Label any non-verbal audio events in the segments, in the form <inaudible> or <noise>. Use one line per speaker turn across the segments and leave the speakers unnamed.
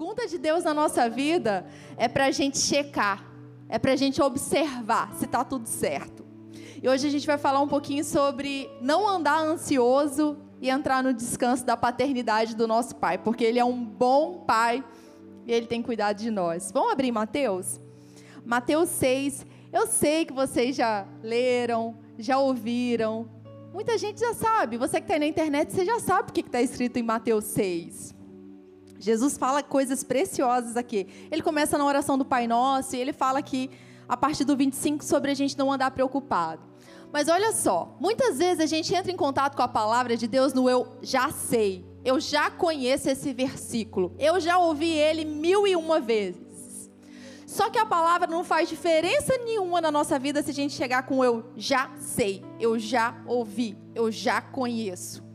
pergunta de Deus na nossa vida é para a gente checar, é para a gente observar se está tudo certo. E hoje a gente vai falar um pouquinho sobre não andar ansioso e entrar no descanso da paternidade do nosso Pai, porque Ele é um bom Pai e Ele tem cuidado de nós. Vamos abrir Mateus? Mateus 6. Eu sei que vocês já leram, já ouviram. Muita gente já sabe. Você que está na internet, você já sabe o que está escrito em Mateus 6. Jesus fala coisas preciosas aqui. Ele começa na oração do Pai Nosso e ele fala aqui, a partir do 25, sobre a gente não andar preocupado. Mas olha só, muitas vezes a gente entra em contato com a palavra de Deus no eu já sei. Eu já conheço esse versículo. Eu já ouvi ele mil e uma vezes. Só que a palavra não faz diferença nenhuma na nossa vida se a gente chegar com eu já sei, eu já ouvi, eu já conheço.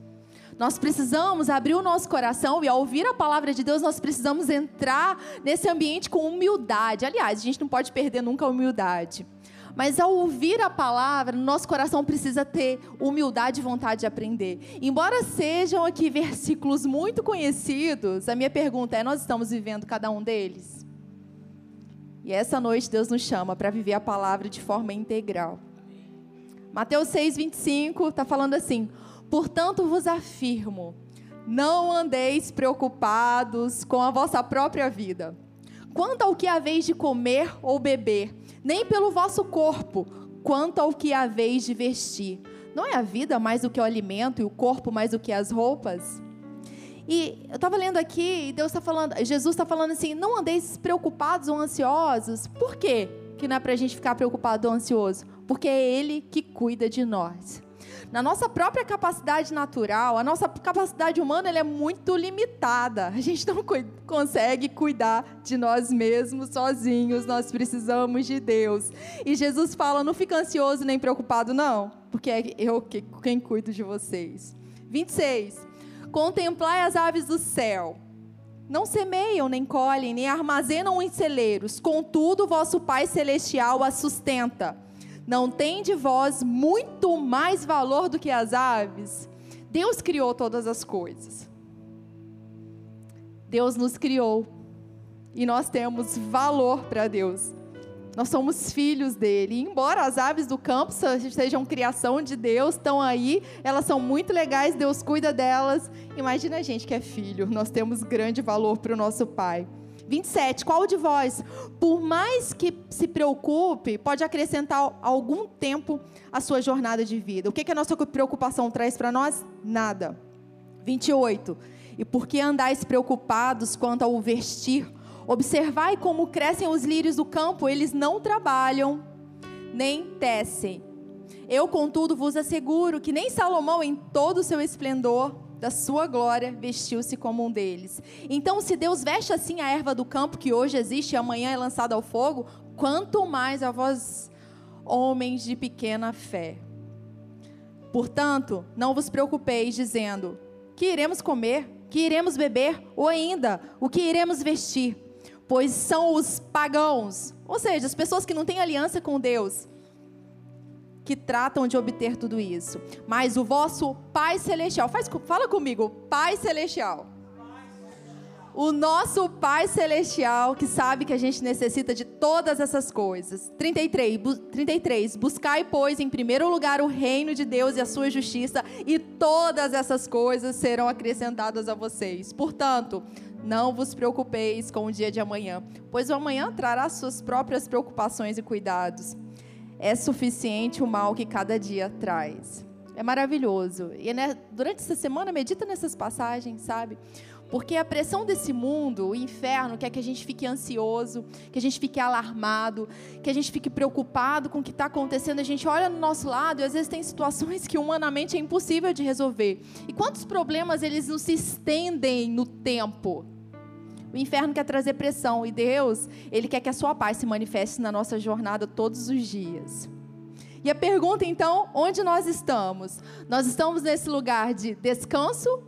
Nós precisamos abrir o nosso coração e ao ouvir a palavra de Deus, nós precisamos entrar nesse ambiente com humildade. Aliás, a gente não pode perder nunca a humildade. Mas ao ouvir a palavra, nosso coração precisa ter humildade e vontade de aprender. Embora sejam aqui versículos muito conhecidos, a minha pergunta é: nós estamos vivendo cada um deles? E essa noite Deus nos chama para viver a palavra de forma integral. Mateus 6, 25 está falando assim: Portanto vos afirmo, não andeis preocupados com a vossa própria vida, quanto ao que haveis de comer ou beber, nem pelo vosso corpo, quanto ao que haveis de vestir. Não é a vida mais do que o alimento e o corpo mais do que as roupas? E eu estava lendo aqui e Deus está falando, Jesus está falando assim: não andeis preocupados ou ansiosos. Por quê? Que não é para a gente ficar preocupado ou ansioso? Porque é Ele que cuida de nós na nossa própria capacidade natural, a nossa capacidade humana é muito limitada. A gente não cu consegue cuidar de nós mesmos sozinhos, nós precisamos de Deus. E Jesus fala: não fica ansioso nem preocupado, não, porque é eu que, quem cuido de vocês. 26. Contemplai as aves do céu. Não semeiam, nem colhem, nem armazenam em celeiros, contudo, vosso Pai Celestial as sustenta. Não tem de vós muito mais valor do que as aves? Deus criou todas as coisas. Deus nos criou. E nós temos valor para Deus. Nós somos filhos dele. E embora as aves do campo sejam criação de Deus, estão aí, elas são muito legais, Deus cuida delas. Imagina a gente que é filho, nós temos grande valor para o nosso Pai. 27. Qual de vós, por mais que se preocupe, pode acrescentar algum tempo à sua jornada de vida? O que, que a nossa preocupação traz para nós? Nada. 28. E por que andais preocupados quanto ao vestir? Observai como crescem os lírios do campo, eles não trabalham, nem tecem. Eu, contudo, vos asseguro que nem Salomão, em todo o seu esplendor, da sua glória, vestiu-se como um deles. Então, se Deus veste assim a erva do campo, que hoje existe e amanhã é lançada ao fogo, quanto mais a vós, homens de pequena fé. Portanto, não vos preocupeis, dizendo: que iremos comer, que iremos beber, ou ainda, o que iremos vestir? Pois são os pagãos, ou seja, as pessoas que não têm aliança com Deus, que tratam de obter tudo isso. Mas o vosso Pai Celestial, faz, fala comigo, Pai Celestial. O nosso Pai Celestial, que sabe que a gente necessita de todas essas coisas. 33, bu 33. Buscai, pois, em primeiro lugar o reino de Deus e a sua justiça, e todas essas coisas serão acrescentadas a vocês. Portanto, não vos preocupeis com o dia de amanhã, pois o amanhã trará suas próprias preocupações e cuidados é suficiente o mal que cada dia traz. É maravilhoso. E né, durante essa semana, medita nessas passagens, sabe? Porque a pressão desse mundo, o inferno, quer que a gente fique ansioso, que a gente fique alarmado, que a gente fique preocupado com o que está acontecendo. A gente olha no nosso lado e às vezes tem situações que humanamente é impossível de resolver. E quantos problemas eles não se estendem no tempo? O inferno quer trazer pressão e Deus, ele quer que a sua paz se manifeste na nossa jornada todos os dias. E a pergunta então, onde nós estamos? Nós estamos nesse lugar de descanso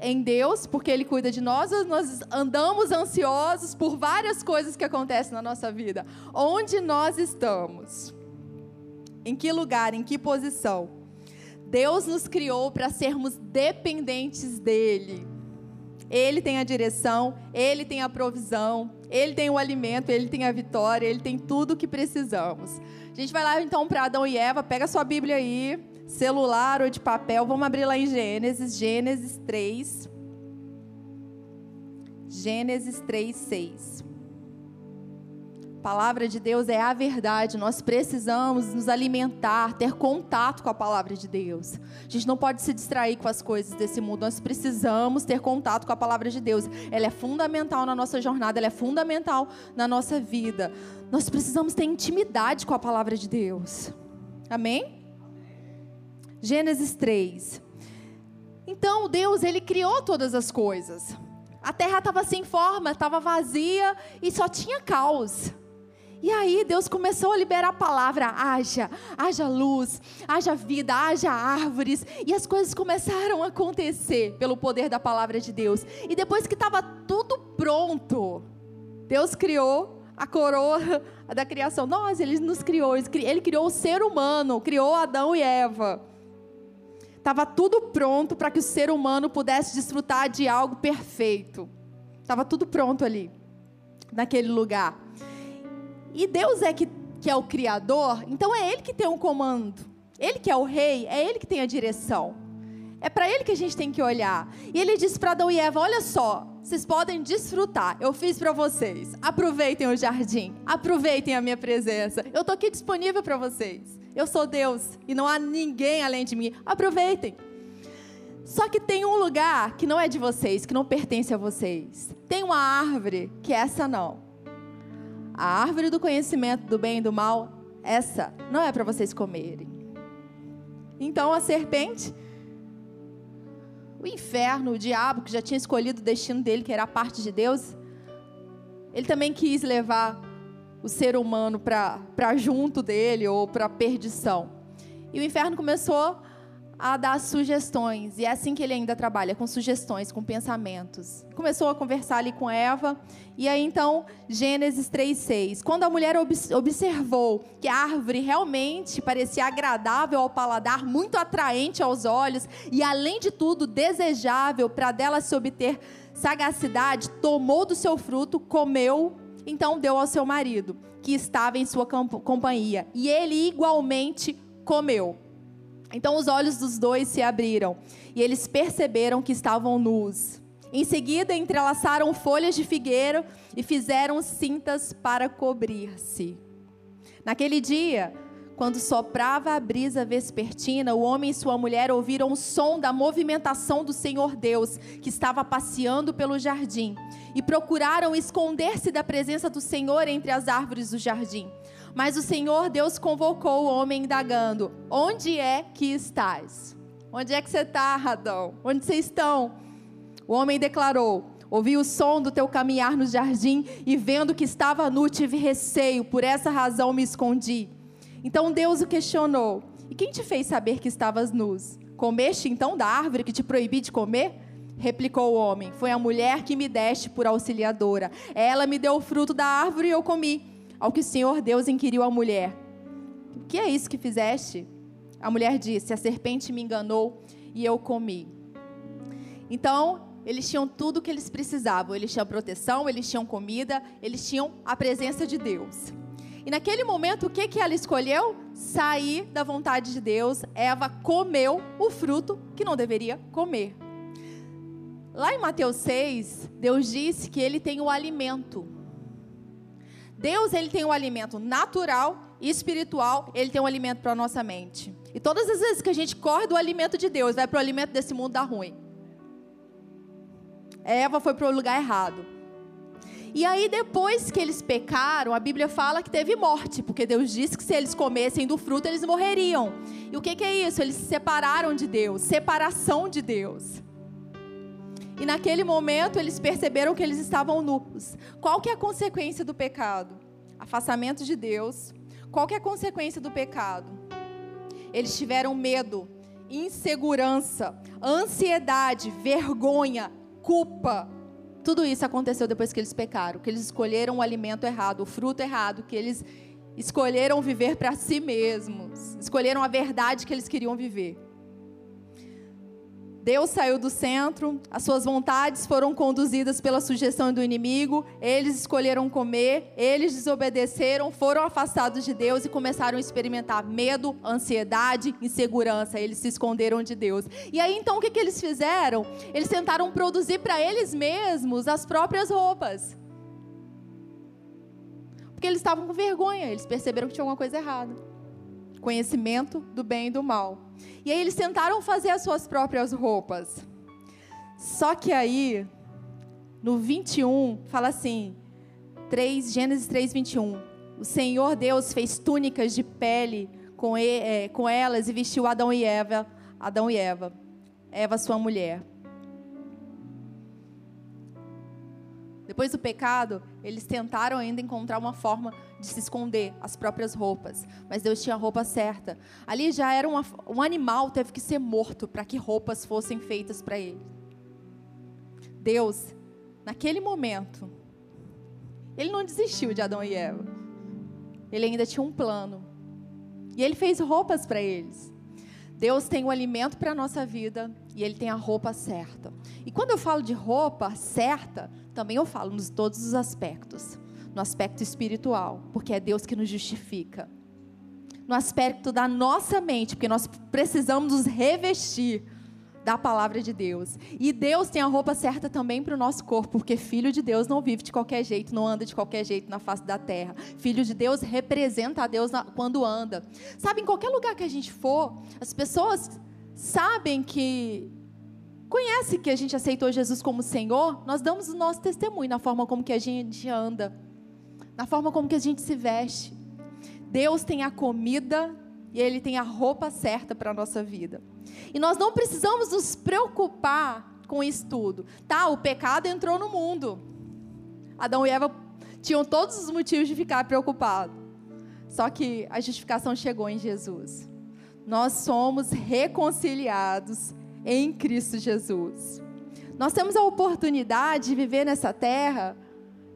em Deus, porque Ele cuida de nós, ou nós andamos ansiosos por várias coisas que acontecem na nossa vida? Onde nós estamos? Em que lugar, em que posição? Deus nos criou para sermos dependentes dEle. Ele tem a direção, Ele tem a provisão, Ele tem o alimento, Ele tem a vitória, Ele tem tudo o que precisamos. A gente vai lá então para Adão e Eva, pega sua Bíblia aí, celular ou de papel, vamos abrir lá em Gênesis, Gênesis 3. Gênesis 3, 6. A palavra de Deus é a verdade. Nós precisamos nos alimentar, ter contato com a palavra de Deus. A gente não pode se distrair com as coisas desse mundo. Nós precisamos ter contato com a palavra de Deus. Ela é fundamental na nossa jornada, ela é fundamental na nossa vida. Nós precisamos ter intimidade com a palavra de Deus. Amém? Gênesis 3. Então, Deus, ele criou todas as coisas. A terra estava sem forma, estava vazia e só tinha caos. E aí Deus começou a liberar a palavra: haja, haja luz, haja vida, haja árvores. E as coisas começaram a acontecer pelo poder da palavra de Deus. E depois que estava tudo pronto, Deus criou a coroa <laughs> da criação. Nós, Ele nos criou, Ele criou o ser humano, criou Adão e Eva. Estava tudo pronto para que o ser humano pudesse desfrutar de algo perfeito. Estava tudo pronto ali, naquele lugar. E Deus é que, que é o Criador, então é Ele que tem o comando. Ele que é o rei, é Ele que tem a direção. É para Ele que a gente tem que olhar. E Ele disse para Adão e Eva: Olha só, vocês podem desfrutar. Eu fiz para vocês. Aproveitem o jardim. Aproveitem a minha presença. Eu estou aqui disponível para vocês. Eu sou Deus e não há ninguém além de mim. Aproveitem. Só que tem um lugar que não é de vocês, que não pertence a vocês. Tem uma árvore que essa não a árvore do conhecimento do bem e do mal, essa não é para vocês comerem. Então a serpente, o inferno, o diabo, que já tinha escolhido o destino dele, que era a parte de Deus, ele também quis levar o ser humano para junto dele ou para a perdição. E o inferno começou a dar sugestões. E é assim que ele ainda trabalha, com sugestões, com pensamentos. Começou a conversar ali com Eva. E aí então, Gênesis 3:6. Quando a mulher observou que a árvore realmente parecia agradável ao paladar, muito atraente aos olhos e além de tudo desejável para dela se obter sagacidade, tomou do seu fruto, comeu, então deu ao seu marido, que estava em sua companhia, e ele igualmente comeu. Então os olhos dos dois se abriram e eles perceberam que estavam nus. Em seguida, entrelaçaram folhas de figueiro e fizeram cintas para cobrir-se. Naquele dia, quando soprava a brisa vespertina, o homem e sua mulher ouviram o som da movimentação do Senhor Deus, que estava passeando pelo jardim, e procuraram esconder-se da presença do Senhor entre as árvores do jardim. Mas o Senhor Deus convocou o homem indagando: Onde é que estás? Onde é que você está, Adão? Onde vocês estão? O homem declarou: Ouvi o som do teu caminhar no jardim e vendo que estava nu, tive receio, por essa razão me escondi. Então Deus o questionou: E quem te fez saber que estavas nus? Comeste então da árvore que te proibi de comer? Replicou o homem: Foi a mulher que me deste por auxiliadora. Ela me deu o fruto da árvore e eu comi. Ao que o Senhor Deus inquiriu a mulher: O que é isso que fizeste? A mulher disse: A serpente me enganou e eu comi. Então, eles tinham tudo o que eles precisavam. Eles tinham proteção, eles tinham comida, eles tinham a presença de Deus. E naquele momento, o que, que ela escolheu? Sair da vontade de Deus. Eva comeu o fruto que não deveria comer. Lá em Mateus 6, Deus disse que ele tem o alimento Deus ele tem um alimento natural e espiritual, ele tem um alimento para a nossa mente. E todas as vezes que a gente corre do alimento de Deus, vai para o alimento desse mundo, dá ruim. Eva foi para o lugar errado. E aí, depois que eles pecaram, a Bíblia fala que teve morte, porque Deus disse que se eles comessem do fruto, eles morreriam. E o que, que é isso? Eles se separaram de Deus separação de Deus. E naquele momento eles perceberam que eles estavam nus. Qual que é a consequência do pecado? Afastamento de Deus. Qual que é a consequência do pecado? Eles tiveram medo, insegurança, ansiedade, vergonha, culpa. Tudo isso aconteceu depois que eles pecaram, que eles escolheram o alimento errado, o fruto errado, que eles escolheram viver para si mesmos, escolheram a verdade que eles queriam viver. Deus saiu do centro, as suas vontades foram conduzidas pela sugestão do inimigo, eles escolheram comer, eles desobedeceram, foram afastados de Deus e começaram a experimentar medo, ansiedade, insegurança. Eles se esconderam de Deus. E aí então o que, que eles fizeram? Eles tentaram produzir para eles mesmos as próprias roupas. Porque eles estavam com vergonha, eles perceberam que tinha alguma coisa errada. Conhecimento do bem e do mal. E aí eles tentaram fazer as suas próprias roupas. Só que aí, no 21, fala assim, 3, Gênesis 3, 21. O Senhor Deus fez túnicas de pele com, é, com elas e vestiu Adão e Eva, Adão e Eva, Eva sua mulher. Depois do pecado, eles tentaram ainda encontrar uma forma de se esconder as próprias roupas, mas Deus tinha a roupa certa. Ali já era uma, um animal, teve que ser morto para que roupas fossem feitas para ele. Deus, naquele momento, ele não desistiu de Adão e Eva. Ele ainda tinha um plano. E ele fez roupas para eles. Deus tem o alimento para a nossa vida e Ele tem a roupa certa. E quando eu falo de roupa certa, também eu falo nos todos os aspectos no aspecto espiritual, porque é Deus que nos justifica. No aspecto da nossa mente, porque nós precisamos nos revestir da palavra de Deus. E Deus tem a roupa certa também para o nosso corpo, porque filho de Deus não vive de qualquer jeito, não anda de qualquer jeito na face da terra. Filho de Deus representa a Deus quando anda. Sabe, em qualquer lugar que a gente for, as pessoas sabem que conhece que a gente aceitou Jesus como Senhor, nós damos o nosso testemunho na forma como que a gente anda na forma como que a gente se veste. Deus tem a comida e Ele tem a roupa certa para a nossa vida. E nós não precisamos nos preocupar com isso tudo. Tá, o pecado entrou no mundo. Adão e Eva tinham todos os motivos de ficar preocupados. Só que a justificação chegou em Jesus. Nós somos reconciliados em Cristo Jesus. Nós temos a oportunidade de viver nessa terra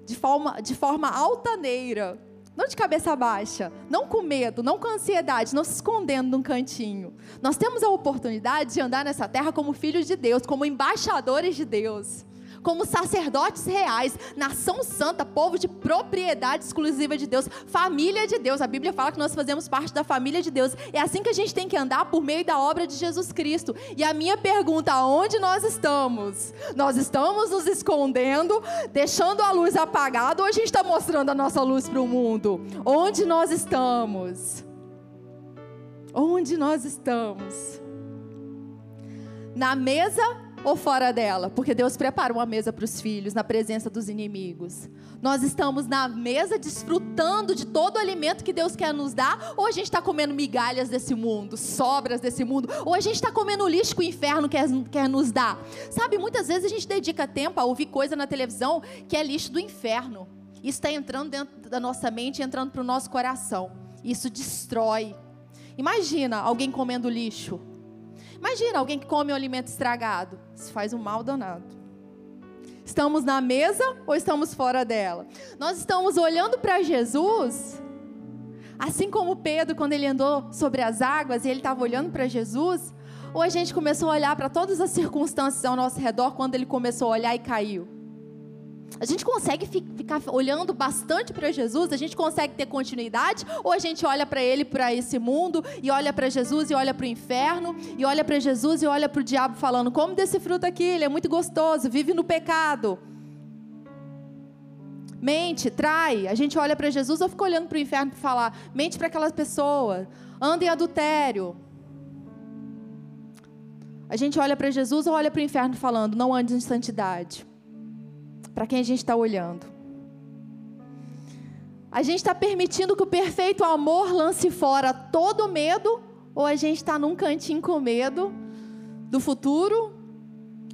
de forma, de forma altaneira, não de cabeça baixa, não com medo, não com ansiedade, não se escondendo num cantinho. Nós temos a oportunidade de andar nessa terra como filhos de Deus, como embaixadores de Deus como sacerdotes reais, nação santa, povo de propriedade exclusiva de Deus, família de Deus. A Bíblia fala que nós fazemos parte da família de Deus. É assim que a gente tem que andar por meio da obra de Jesus Cristo. E a minha pergunta: onde nós estamos? Nós estamos nos escondendo, deixando a luz apagada, ou a gente está mostrando a nossa luz para o mundo? Onde nós estamos? Onde nós estamos? Na mesa ou fora dela? Porque Deus prepara uma mesa para os filhos na presença dos inimigos. Nós estamos na mesa desfrutando de todo o alimento que Deus quer nos dar, ou a gente está comendo migalhas desse mundo, sobras desse mundo, ou a gente está comendo lixo que o inferno quer, quer nos dar. Sabe, muitas vezes a gente dedica tempo a ouvir coisa na televisão que é lixo do inferno. Isso está entrando dentro da nossa mente, entrando para o nosso coração. Isso destrói. Imagina alguém comendo lixo. Imagina alguém que come um alimento estragado. Isso faz um mal danado. Estamos na mesa ou estamos fora dela? Nós estamos olhando para Jesus, assim como Pedro, quando ele andou sobre as águas e ele estava olhando para Jesus, ou a gente começou a olhar para todas as circunstâncias ao nosso redor quando ele começou a olhar e caiu? A gente consegue ficar olhando bastante para Jesus? A gente consegue ter continuidade? Ou a gente olha para ele, para esse mundo, e olha para Jesus e olha para o inferno, e olha para Jesus e olha para o diabo falando: come desse fruto aqui, ele é muito gostoso, vive no pecado. Mente, trai. A gente olha para Jesus ou fica olhando para o inferno para falar: mente para aquelas pessoas, anda em adultério. A gente olha para Jesus ou olha para o inferno falando: não ande em santidade para quem a gente está olhando. A gente está permitindo que o perfeito amor lance fora todo medo, ou a gente está num cantinho com medo do futuro,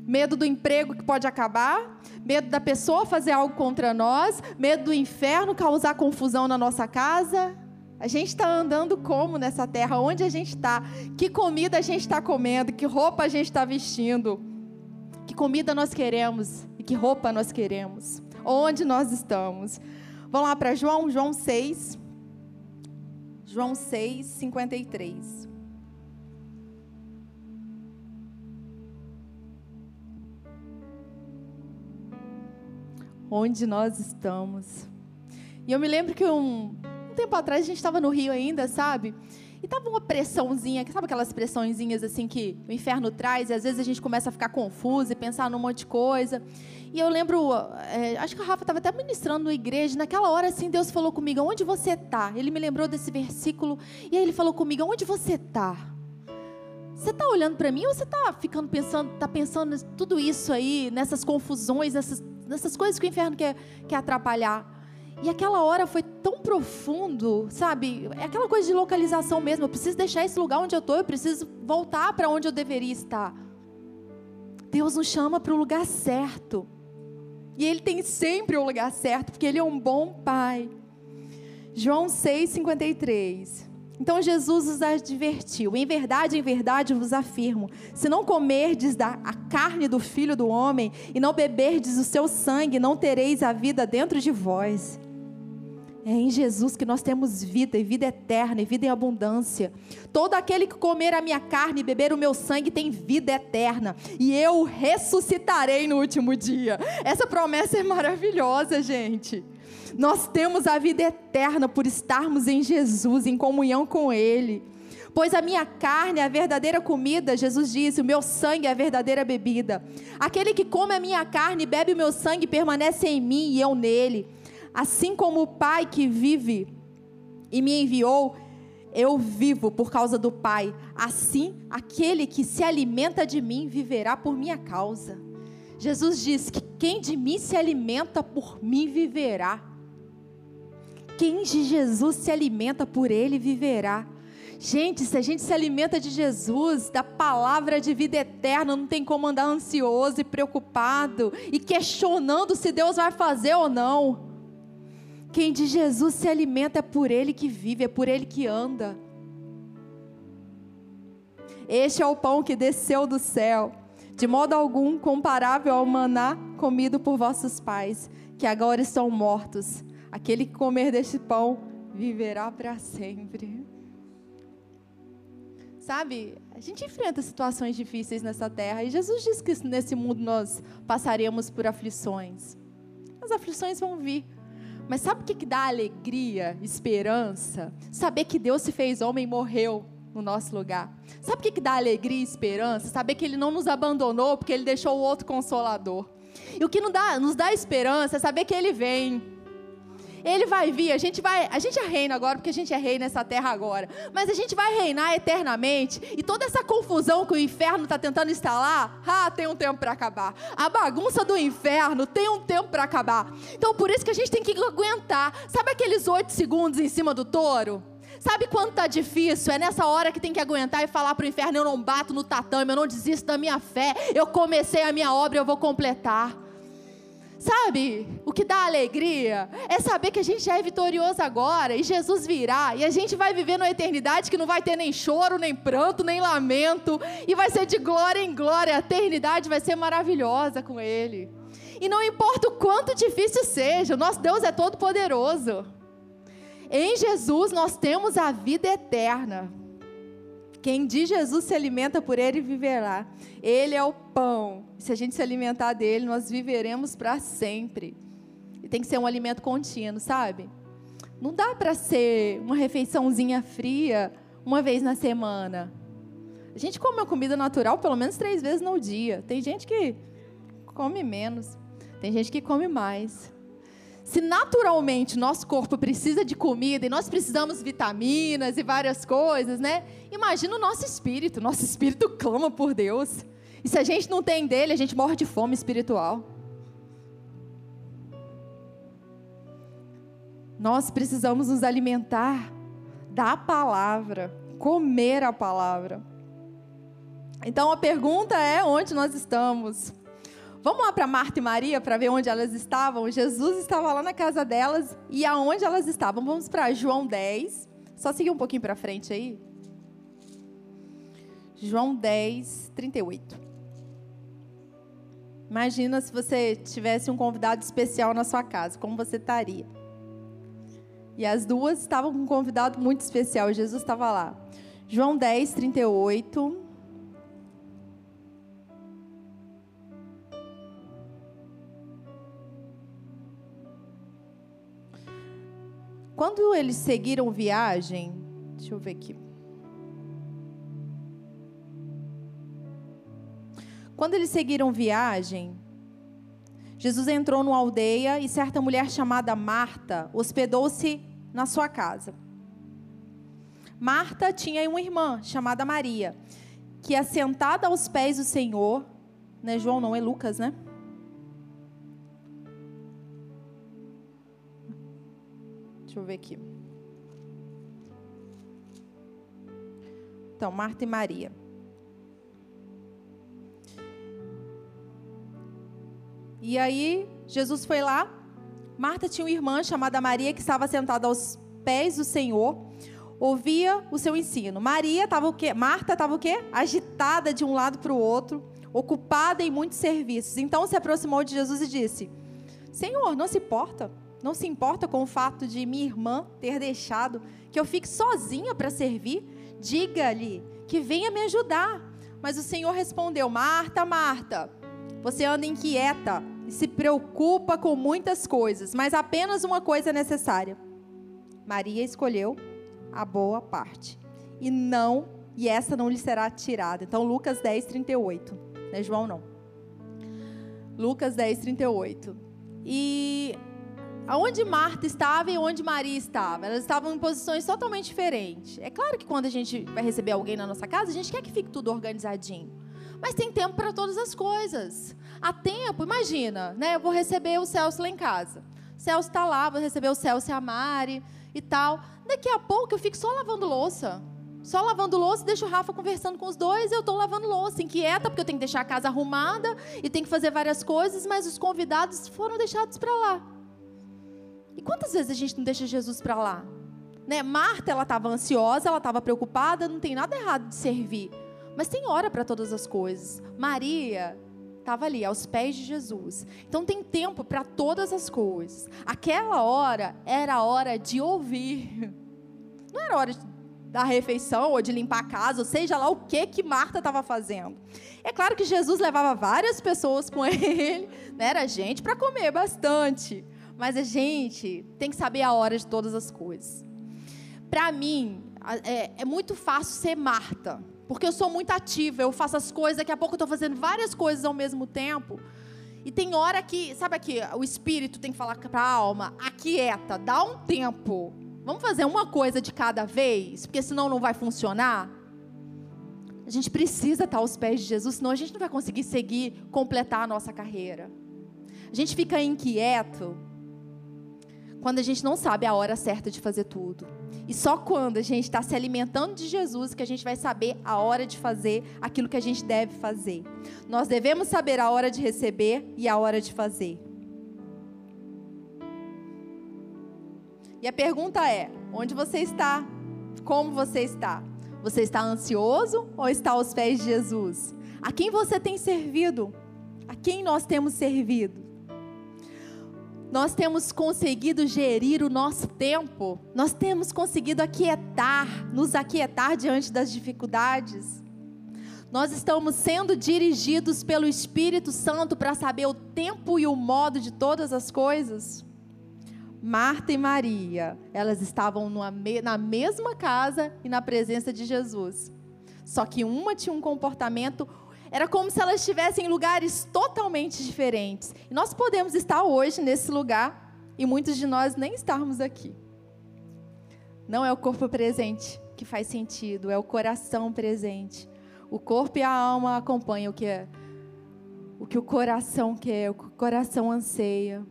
medo do emprego que pode acabar, medo da pessoa fazer algo contra nós, medo do inferno causar confusão na nossa casa. A gente está andando como nessa terra? Onde a gente está? Que comida a gente está comendo? Que roupa a gente está vestindo? Que comida nós queremos? e que roupa nós queremos, onde nós estamos. Vamos lá para João, João 6. João 6, 53. Onde nós estamos. E eu me lembro que um, um tempo atrás a gente estava no Rio ainda, sabe? E tava uma pressãozinha, sabe aquelas pressãozinhas assim que o inferno traz, e às vezes a gente começa a ficar confuso e pensar num monte de coisa. E eu lembro, é, acho que o Rafa estava até ministrando na igreja, naquela hora assim, Deus falou comigo, onde você está? Ele me lembrou desse versículo, e aí ele falou comigo, onde você está? Você está olhando para mim ou você está ficando pensando, está pensando tudo isso aí, nessas confusões, nessas, nessas coisas que o inferno quer, quer atrapalhar? E aquela hora foi tão profundo, sabe? É aquela coisa de localização mesmo. Eu preciso deixar esse lugar onde eu estou, eu preciso voltar para onde eu deveria estar. Deus nos chama para o lugar certo. E Ele tem sempre o lugar certo, porque Ele é um bom Pai. João 6,53. Então Jesus os advertiu: Em verdade, em verdade vos afirmo: se não comerdes da a carne do filho do homem e não beberdes o seu sangue, não tereis a vida dentro de vós. É em Jesus que nós temos vida, e vida eterna, e vida em abundância. Todo aquele que comer a minha carne e beber o meu sangue tem vida eterna, e eu ressuscitarei no último dia. Essa promessa é maravilhosa, gente. Nós temos a vida eterna por estarmos em Jesus, em comunhão com Ele. Pois a minha carne é a verdadeira comida, Jesus disse, o meu sangue é a verdadeira bebida. Aquele que come a minha carne e bebe o meu sangue permanece em mim e eu nele. Assim como o Pai que vive e me enviou, eu vivo por causa do Pai. Assim, aquele que se alimenta de mim viverá por minha causa. Jesus diz que quem de mim se alimenta por mim viverá. Quem de Jesus se alimenta por ele viverá. Gente, se a gente se alimenta de Jesus, da palavra de vida eterna, não tem como andar ansioso e preocupado e questionando se Deus vai fazer ou não. Quem de Jesus se alimenta é por Ele que vive, é por Ele que anda. Este é o pão que desceu do céu, de modo algum comparável ao maná comido por vossos pais, que agora estão mortos. Aquele que comer deste pão viverá para sempre. Sabe, a gente enfrenta situações difíceis nessa terra e Jesus disse que nesse mundo nós passaremos por aflições. As aflições vão vir. Mas sabe o que, que dá alegria, esperança? Saber que Deus se fez homem e morreu no nosso lugar. Sabe o que, que dá alegria e esperança? Saber que Ele não nos abandonou porque Ele deixou o outro consolador. E o que nos dá, nos dá esperança é saber que Ele vem ele vai vir, a gente vai, a gente é reino agora porque a gente é rei nessa terra agora, mas a gente vai reinar eternamente e toda essa confusão que o inferno está tentando instalar, ah, tem um tempo para acabar. A bagunça do inferno tem um tempo para acabar. Então por isso que a gente tem que aguentar. Sabe aqueles oito segundos em cima do touro? Sabe quanto tá difícil? É nessa hora que tem que aguentar e falar para o inferno: eu não bato no tatame, eu não desisto da minha fé, eu comecei a minha obra, eu vou completar. Sabe, o que dá alegria é saber que a gente já é vitorioso agora e Jesus virá e a gente vai viver numa eternidade que não vai ter nem choro, nem pranto, nem lamento e vai ser de glória em glória. A eternidade vai ser maravilhosa com Ele. E não importa o quanto difícil seja, o nosso Deus é todo poderoso. Em Jesus nós temos a vida eterna. Quem de Jesus se alimenta por ele viverá. Ele é o pão. Se a gente se alimentar dele, nós viveremos para sempre. E tem que ser um alimento contínuo, sabe? Não dá para ser uma refeiçãozinha fria uma vez na semana. A gente come uma comida natural pelo menos três vezes no dia. Tem gente que come menos. Tem gente que come mais. Se naturalmente nosso corpo precisa de comida e nós precisamos de vitaminas e várias coisas, né? Imagina o nosso espírito. Nosso espírito clama por Deus. E se a gente não tem dele, a gente morre de fome espiritual. Nós precisamos nos alimentar da palavra, comer a palavra. Então a pergunta é: onde nós estamos? Vamos lá para Marta e Maria para ver onde elas estavam? Jesus estava lá na casa delas e aonde elas estavam? Vamos para João 10. Só seguir um pouquinho para frente aí. João 10, 38. Imagina se você tivesse um convidado especial na sua casa, como você estaria? E as duas estavam com um convidado muito especial, Jesus estava lá. João 10, 38. Quando eles seguiram viagem, deixa eu ver aqui. Quando eles seguiram viagem, Jesus entrou numa aldeia e certa mulher chamada Marta hospedou-se na sua casa. Marta tinha uma irmã chamada Maria, que assentada aos pés do Senhor, né, João não é Lucas, né? Deixa eu ver aqui. Então, Marta e Maria. E aí, Jesus foi lá. Marta tinha uma irmã chamada Maria que estava sentada aos pés do Senhor, ouvia o seu ensino. Maria estava o quê? Marta estava o quê? Agitada de um lado para o outro, ocupada em muitos serviços. Então se aproximou de Jesus e disse: Senhor, não se importa não se importa com o fato de minha irmã ter deixado que eu fique sozinha para servir? Diga-lhe que venha me ajudar. Mas o Senhor respondeu: Marta, Marta, você anda inquieta e se preocupa com muitas coisas, mas apenas uma coisa é necessária. Maria escolheu a boa parte. E não, e essa não lhe será tirada. Então, Lucas 10, 38. Não é João, não. Lucas 10, 38. E aonde Marta estava e onde Maria estava. Elas estavam em posições totalmente diferentes. É claro que quando a gente vai receber alguém na nossa casa, a gente quer que fique tudo organizadinho. Mas tem tempo para todas as coisas. Há tempo, imagina, né? Eu vou receber o Celso lá em casa. O Celso está lá, vou receber o Celso e a Mari e tal. Daqui a pouco eu fico só lavando louça. Só lavando louça, deixo o Rafa conversando com os dois, eu estou lavando louça, inquieta, porque eu tenho que deixar a casa arrumada e tenho que fazer várias coisas, mas os convidados foram deixados para lá. E quantas vezes a gente não deixa Jesus para lá? Né? Marta, ela estava ansiosa, ela estava preocupada, não tem nada errado de servir. Mas tem hora para todas as coisas. Maria estava ali, aos pés de Jesus. Então tem tempo para todas as coisas. Aquela hora era a hora de ouvir. <laughs> Não era hora da refeição ou de limpar a casa, ou seja lá o que que Marta estava fazendo. É claro que Jesus levava várias pessoas com <laughs> ele, né? era gente para comer bastante. Mas a gente tem que saber a hora de todas as coisas. Para mim, é, é, muito fácil ser Marta, porque eu sou muito ativa, eu faço as coisas, daqui a pouco eu estou fazendo várias coisas ao mesmo tempo. E tem hora que, sabe aqui, o espírito tem que falar para a alma, aquieta, dá um tempo. Vamos fazer uma coisa de cada vez, porque senão não vai funcionar. A gente precisa estar aos pés de Jesus, senão a gente não vai conseguir seguir, completar a nossa carreira. A gente fica inquieto quando a gente não sabe a hora certa de fazer tudo. E só quando a gente está se alimentando de Jesus que a gente vai saber a hora de fazer aquilo que a gente deve fazer. Nós devemos saber a hora de receber e a hora de fazer. E a pergunta é: onde você está? Como você está? Você está ansioso ou está aos pés de Jesus? A quem você tem servido? A quem nós temos servido? Nós temos conseguido gerir o nosso tempo, nós temos conseguido aquietar, nos aquietar diante das dificuldades. Nós estamos sendo dirigidos pelo Espírito Santo para saber o tempo e o modo de todas as coisas. Marta e Maria, elas estavam na mesma casa e na presença de Jesus. Só que uma tinha um comportamento era como se elas estivessem em lugares totalmente diferentes. E nós podemos estar hoje nesse lugar e muitos de nós nem estarmos aqui. Não é o corpo presente que faz sentido, é o coração presente. O corpo e a alma acompanham o que é o que o coração quer, o que o coração anseia.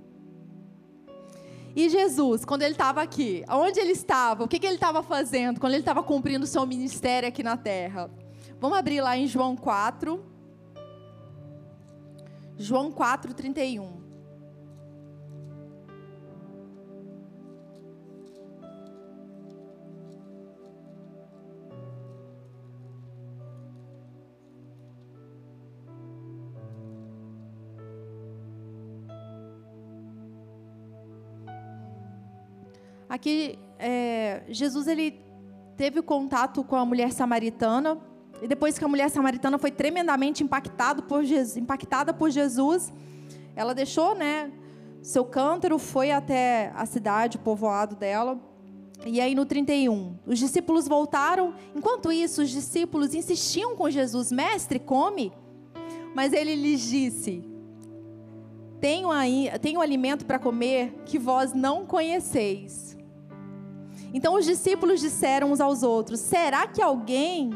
E Jesus, quando ele estava aqui, onde ele estava? O que, que ele estava fazendo quando ele estava cumprindo o seu ministério aqui na terra? Vamos abrir lá em João 4. João 4, 31. Aqui, é, Jesus ele teve contato com a mulher samaritana e depois que a mulher samaritana foi tremendamente impactado por Jesus, impactada por Jesus, ela deixou, né, seu cântaro, foi até a cidade, o povoado dela, E aí no 31, os discípulos voltaram. Enquanto isso, os discípulos insistiam com Jesus: Mestre, come. Mas ele lhes disse: Tenho, aí, tenho alimento para comer que vós não conheceis. Então os discípulos disseram uns aos outros: Será que alguém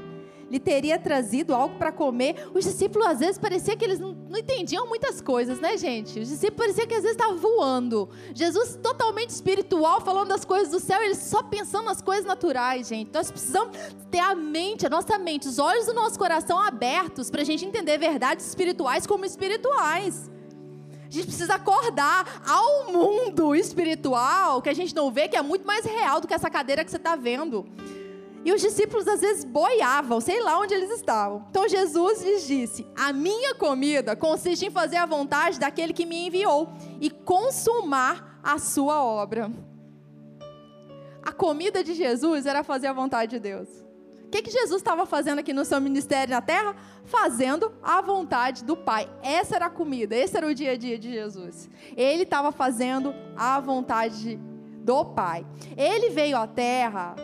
lhe teria trazido algo para comer. Os discípulos, às vezes, parecia que eles não, não, entendiam muitas coisas, né, gente? Os discípulos parecia que às vezes estavam voando. Jesus, totalmente espiritual, falando das coisas do céu, eles só pensando nas coisas naturais, gente. Nós precisamos ter a mente, a nossa mente, os olhos do nosso coração abertos para a gente entender verdades espirituais como espirituais. A gente precisa acordar ao mundo espiritual que a gente não vê, que é muito mais real do que essa cadeira que você está vendo. E os discípulos às vezes boiavam, sei lá onde eles estavam. Então Jesus lhes disse: A minha comida consiste em fazer a vontade daquele que me enviou e consumar a sua obra. A comida de Jesus era fazer a vontade de Deus. O que, que Jesus estava fazendo aqui no seu ministério na terra? Fazendo a vontade do Pai. Essa era a comida, esse era o dia a dia de Jesus. Ele estava fazendo a vontade do Pai. Ele veio à terra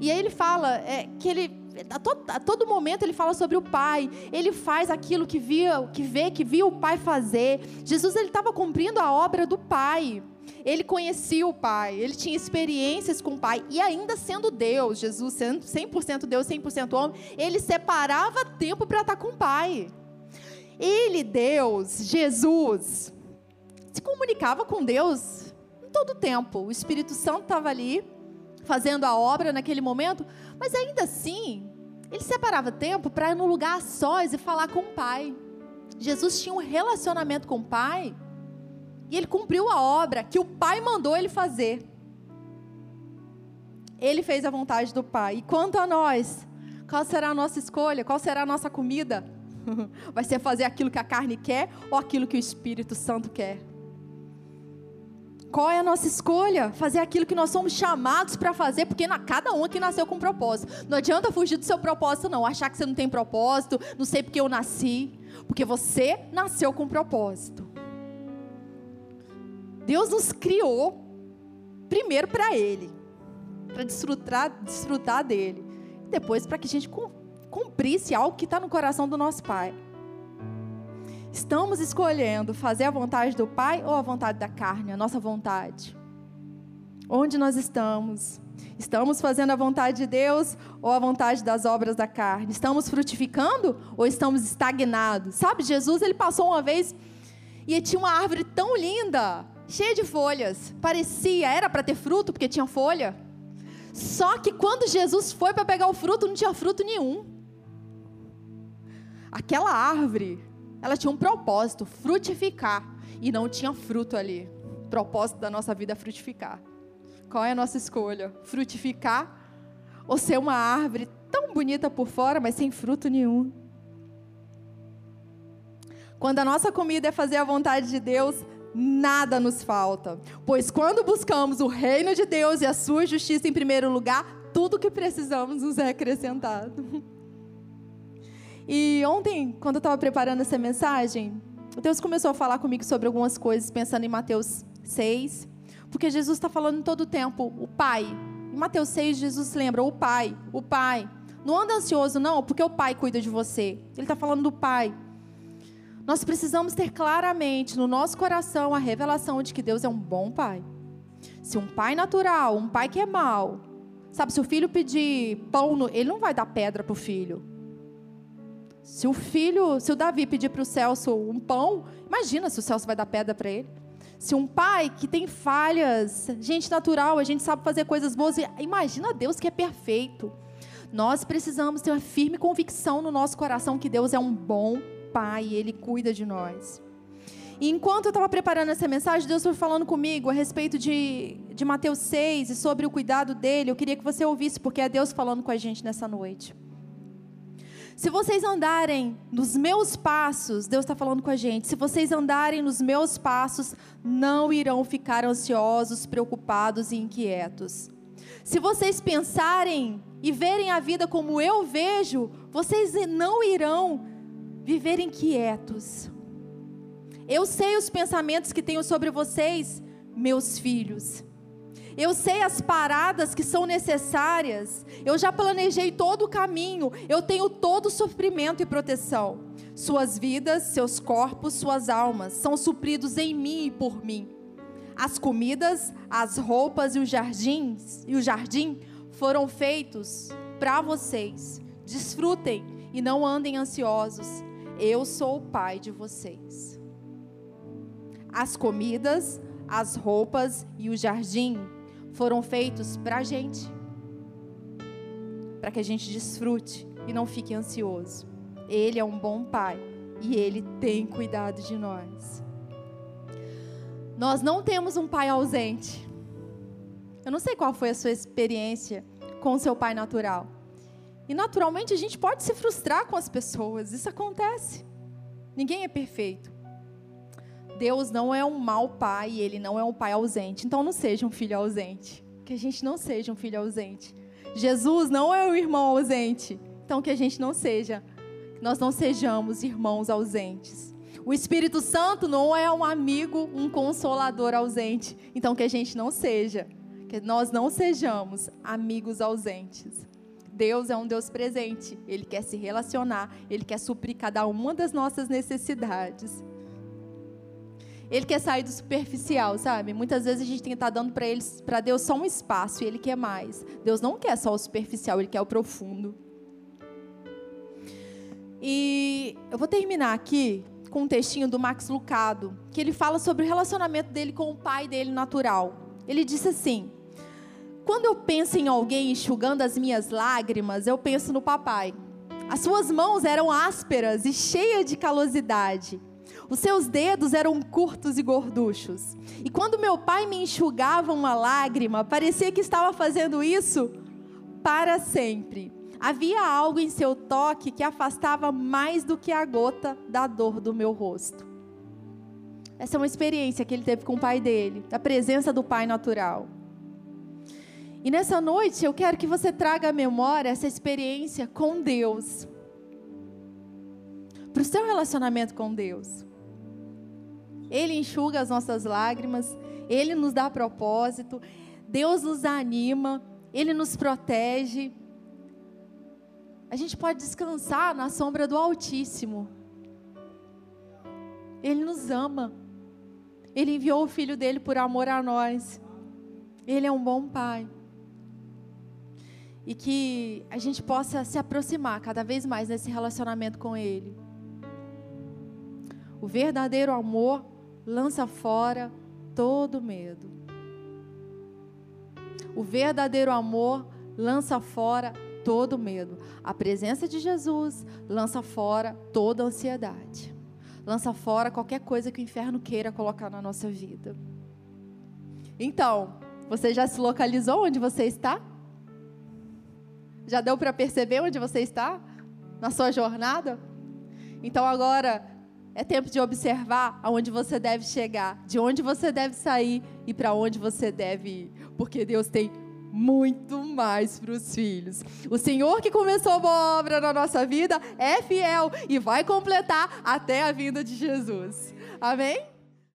e aí ele fala é, que ele a todo, a todo, momento ele fala sobre o pai. Ele faz aquilo que via, que vê, que viu o pai fazer. Jesus ele estava cumprindo a obra do pai. Ele conhecia o pai, ele tinha experiências com o pai e ainda sendo Deus, Jesus sendo 100% Deus, 100% homem, ele separava tempo para estar com o pai. Ele, Deus, Jesus, se comunicava com Deus em todo o tempo. O Espírito Santo estava ali fazendo a obra naquele momento, mas ainda assim, ele separava tempo para ir num lugar a sós e falar com o Pai. Jesus tinha um relacionamento com o Pai e ele cumpriu a obra que o Pai mandou ele fazer. Ele fez a vontade do Pai. E quanto a nós, qual será a nossa escolha? Qual será a nossa comida? <laughs> Vai ser fazer aquilo que a carne quer ou aquilo que o Espírito Santo quer? Qual é a nossa escolha? Fazer aquilo que nós somos chamados para fazer, porque na, cada um aqui nasceu com um propósito. Não adianta fugir do seu propósito, não. Achar que você não tem propósito, não sei porque eu nasci. Porque você nasceu com um propósito. Deus nos criou primeiro para Ele, para desfrutar, desfrutar dele. Depois para que a gente cumprisse algo que está no coração do nosso Pai. Estamos escolhendo fazer a vontade do Pai ou a vontade da carne, a nossa vontade? Onde nós estamos? Estamos fazendo a vontade de Deus ou a vontade das obras da carne? Estamos frutificando ou estamos estagnados? Sabe, Jesus, ele passou uma vez e tinha uma árvore tão linda, cheia de folhas. Parecia, era para ter fruto porque tinha folha. Só que quando Jesus foi para pegar o fruto, não tinha fruto nenhum. Aquela árvore ela tinha um propósito, frutificar, e não tinha fruto ali. O propósito da nossa vida é frutificar. Qual é a nossa escolha? Frutificar ou ser uma árvore tão bonita por fora, mas sem fruto nenhum? Quando a nossa comida é fazer a vontade de Deus, nada nos falta. Pois quando buscamos o reino de Deus e a sua justiça em primeiro lugar, tudo que precisamos nos é acrescentado. <laughs> E ontem, quando eu estava preparando essa mensagem, Deus começou a falar comigo sobre algumas coisas, pensando em Mateus 6, porque Jesus está falando todo o tempo, o Pai. Em Mateus 6, Jesus lembra, o Pai, o Pai. Não anda ansioso, não, porque o Pai cuida de você. Ele está falando do Pai. Nós precisamos ter claramente no nosso coração a revelação de que Deus é um bom Pai. Se um pai natural, um pai que é mau, sabe, se o filho pedir pão, ele não vai dar pedra para o filho. Se o filho, se o Davi pedir para o Celso um pão, imagina se o Celso vai dar pedra para ele. Se um pai que tem falhas, gente natural, a gente sabe fazer coisas boas, imagina Deus que é perfeito. Nós precisamos ter uma firme convicção no nosso coração que Deus é um bom pai, e ele cuida de nós. E enquanto eu estava preparando essa mensagem, Deus foi falando comigo a respeito de, de Mateus 6 e sobre o cuidado dele. Eu queria que você ouvisse, porque é Deus falando com a gente nessa noite. Se vocês andarem nos meus passos, Deus está falando com a gente. Se vocês andarem nos meus passos, não irão ficar ansiosos, preocupados e inquietos. Se vocês pensarem e verem a vida como eu vejo, vocês não irão viver inquietos. Eu sei os pensamentos que tenho sobre vocês, meus filhos. Eu sei as paradas que são necessárias. Eu já planejei todo o caminho. Eu tenho todo o sofrimento e proteção. Suas vidas, seus corpos, suas almas são supridos em mim e por mim. As comidas, as roupas e os jardins e o jardim foram feitos para vocês. Desfrutem e não andem ansiosos. Eu sou o pai de vocês. As comidas, as roupas e o jardim foram feitos para a gente, para que a gente desfrute e não fique ansioso. Ele é um bom pai e ele tem cuidado de nós. Nós não temos um pai ausente. Eu não sei qual foi a sua experiência com o seu pai natural. E naturalmente a gente pode se frustrar com as pessoas, isso acontece. Ninguém é perfeito. Deus não é um mau pai, ele não é um pai ausente. Então não seja um filho ausente. Que a gente não seja um filho ausente. Jesus não é um irmão ausente. Então que a gente não seja, nós não sejamos irmãos ausentes. O Espírito Santo não é um amigo, um consolador ausente. Então que a gente não seja, que nós não sejamos amigos ausentes. Deus é um Deus presente. Ele quer se relacionar, ele quer suprir cada uma das nossas necessidades. Ele quer sair do superficial, sabe? Muitas vezes a gente tem que estar dando para eles, para Deus só um espaço e ele quer mais. Deus não quer só o superficial, ele quer o profundo. E eu vou terminar aqui com um textinho do Max Lucado, que ele fala sobre o relacionamento dele com o pai dele natural. Ele disse assim: Quando eu penso em alguém enxugando as minhas lágrimas, eu penso no papai. As suas mãos eram ásperas e cheias de calosidade. Os seus dedos eram curtos e gorduchos. E quando meu pai me enxugava uma lágrima, parecia que estava fazendo isso para sempre. Havia algo em seu toque que afastava mais do que a gota da dor do meu rosto. Essa é uma experiência que ele teve com o pai dele, a presença do pai natural. E nessa noite eu quero que você traga à memória essa experiência com Deus. Para o seu relacionamento com Deus. Ele enxuga as nossas lágrimas, Ele nos dá propósito, Deus nos anima, Ele nos protege. A gente pode descansar na sombra do Altíssimo. Ele nos ama. Ele enviou o Filho dele por amor a nós. Ele é um bom Pai. E que a gente possa se aproximar cada vez mais nesse relacionamento com Ele. O verdadeiro amor lança fora todo medo. O verdadeiro amor lança fora todo medo. A presença de Jesus lança fora toda ansiedade. Lança fora qualquer coisa que o inferno queira colocar na nossa vida. Então, você já se localizou onde você está? Já deu para perceber onde você está na sua jornada? Então agora é tempo de observar aonde você deve chegar, de onde você deve sair e para onde você deve ir, porque Deus tem muito mais para os filhos. O Senhor que começou a boa obra na nossa vida é fiel e vai completar até a vinda de Jesus. Amém?